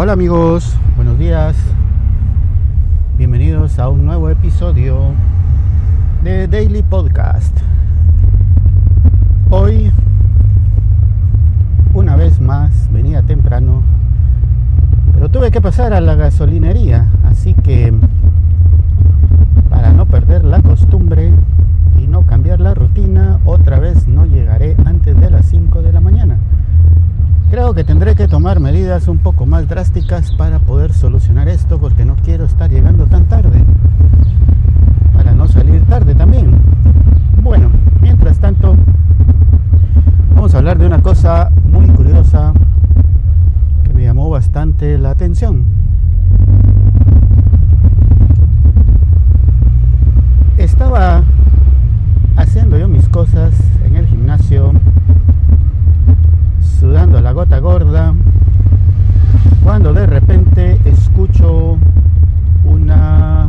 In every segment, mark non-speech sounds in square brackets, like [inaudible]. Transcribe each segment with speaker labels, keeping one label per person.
Speaker 1: Hola, amigos, buenos días. Bienvenidos a un nuevo episodio de Daily Podcast. Hoy, una vez más, venía temprano, pero tuve que pasar a la gasolinería, así que para no perder la costumbre y no cambiar la rutina, otra vez no llegaré antes de las 5 de la mañana. Creo que tendré que tomar medidas un poco más drásticas para poder solucionar esto porque no quiero estar llegando tan tarde. Para no salir tarde también. Bueno, mientras tanto, vamos a hablar de una cosa muy curiosa que me llamó bastante la atención. Estaba haciendo yo mis cosas en el gimnasio sudando la gota gorda, cuando de repente escucho una,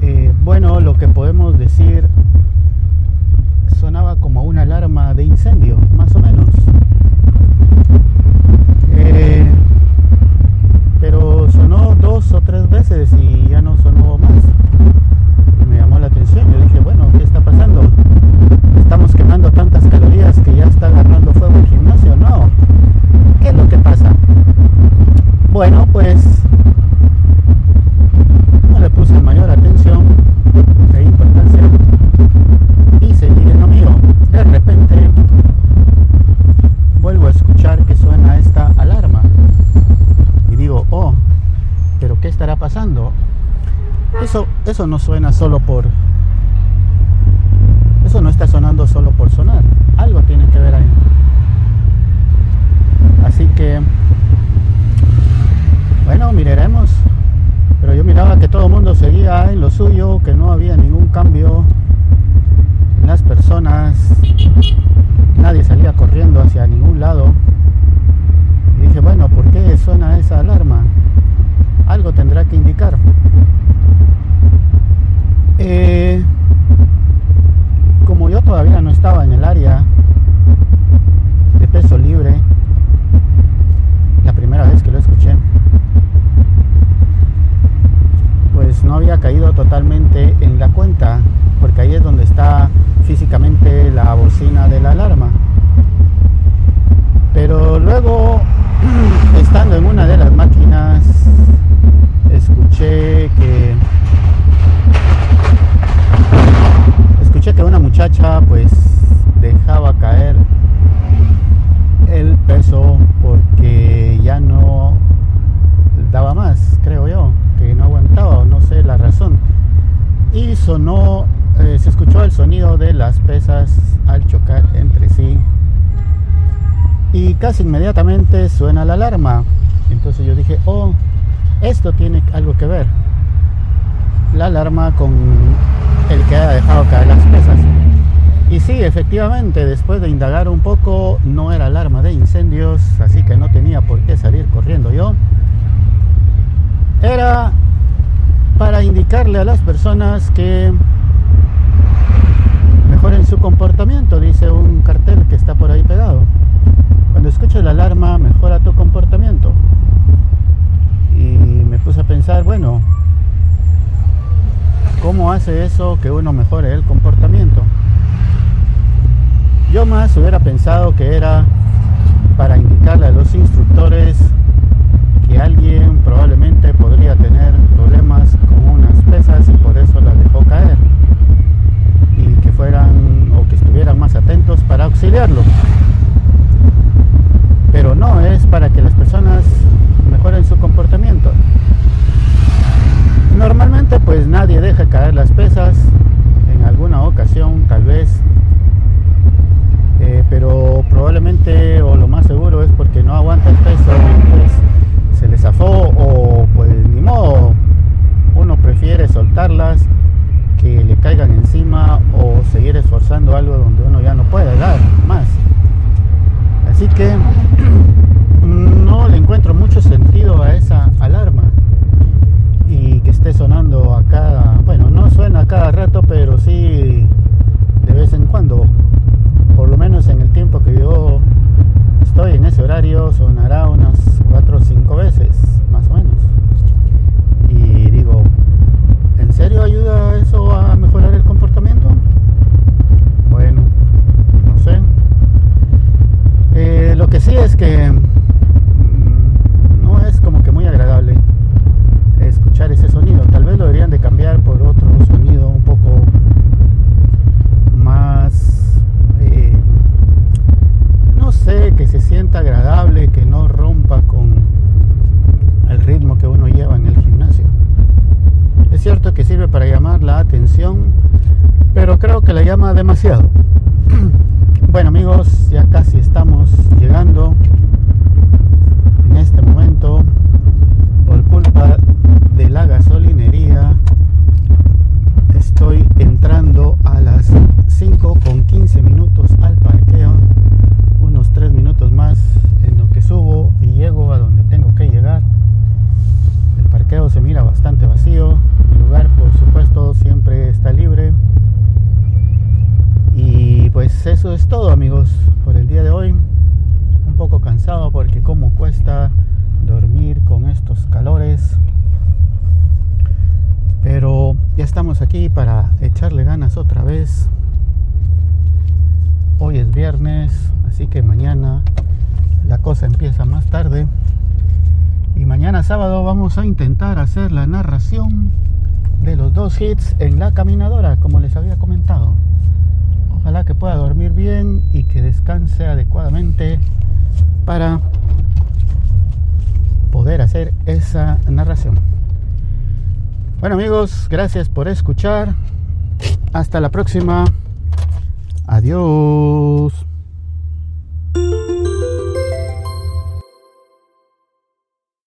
Speaker 1: eh, bueno, lo que podemos decir sonaba como una alarma de incendio, más o menos. Eh, pero sonó dos o tres veces y ya no sonó más. Y me llamó la atención. Yo dije, bueno, ¿qué está pasando? Estamos quemando tantas calorías que ya está agarrando fuego el gimnasio. No. ¿Qué es lo que pasa? Bueno, pues no le puse mayor atención e importancia y seguí en lo mío. De repente vuelvo a escuchar que suena esta alarma y digo, oh, pero ¿qué estará pasando? Eso, eso no suena solo por... Eso no está sonando solo por sonar. Algo tiene que ver ahí. Así que... Bueno, miraremos. Pero yo miraba que todo el mundo en lo suyo, que no había ningún cambio las personas. Nadie salía corriendo hacia ningún lado. Y dije, bueno, ¿por qué suena esa alarma? Algo tendrá que indicar. Eh, como yo todavía no estaba en el área de peso libre, la primera vez que lo escuché, pues no había caído totalmente en la cuenta, porque ahí es donde está físicamente la bocina de la alarma. Pero luego, [clears throat] estando en una de las máquinas, escuché que escuché que una muchacha pues dejaba caer el peso porque ya no daba más, creo yo, que no aguantaba, no sé la razón. Y sonó, eh, se escuchó el sonido de las pesas al chocar entre sí. Y casi inmediatamente suena la alarma. Entonces yo dije, oh, esto tiene algo que ver. La alarma con el que ha dejado caer las pesas. Y sí, efectivamente, después de indagar un poco, no era alarma de incendios, así que no tenía por qué salir corriendo yo. Era indicarle a las personas que mejoren su comportamiento, dice un cartel que está por ahí pegado. Cuando escuches la alarma, mejora tu comportamiento. Y me puse a pensar, bueno, ¿cómo hace eso que uno mejore el comportamiento? Yo más hubiera pensado que era para indicarle a los instructores que alguien cada rato, pero sí de vez en cuando. Por lo menos en el tiempo que yo estoy en ese horario, sonará unas 4 o 5 veces, más o menos. Y digo, ¿en serio ayuda eso a mejorar el comportamiento? Bueno, no sé. Eh, lo que sí es que llama demasiado. [clears throat] Bueno amigos, ya casi estamos llegando en este momento por culpa de la gasolinería. Estoy entrando a las 5 con 15 minutos al parqueo, unos 3 minutos más en lo que subo y llego a donde tengo que llegar. El parqueo se mira bastante vacío, el lugar por supuesto siempre está libre. Y pues eso es todo amigos por el día de hoy. Un poco cansado porque como cuesta dormir con estos calores. Pero ya estamos aquí para echarle ganas otra vez. Hoy es viernes, así que mañana la cosa empieza más tarde. Y mañana sábado vamos a intentar hacer la narración de los dos hits en la caminadora, como les había comentado. Ojalá que pueda dormir bien y que descanse adecuadamente para poder hacer esa narración. Bueno amigos, gracias por escuchar. Hasta la próxima. Adiós.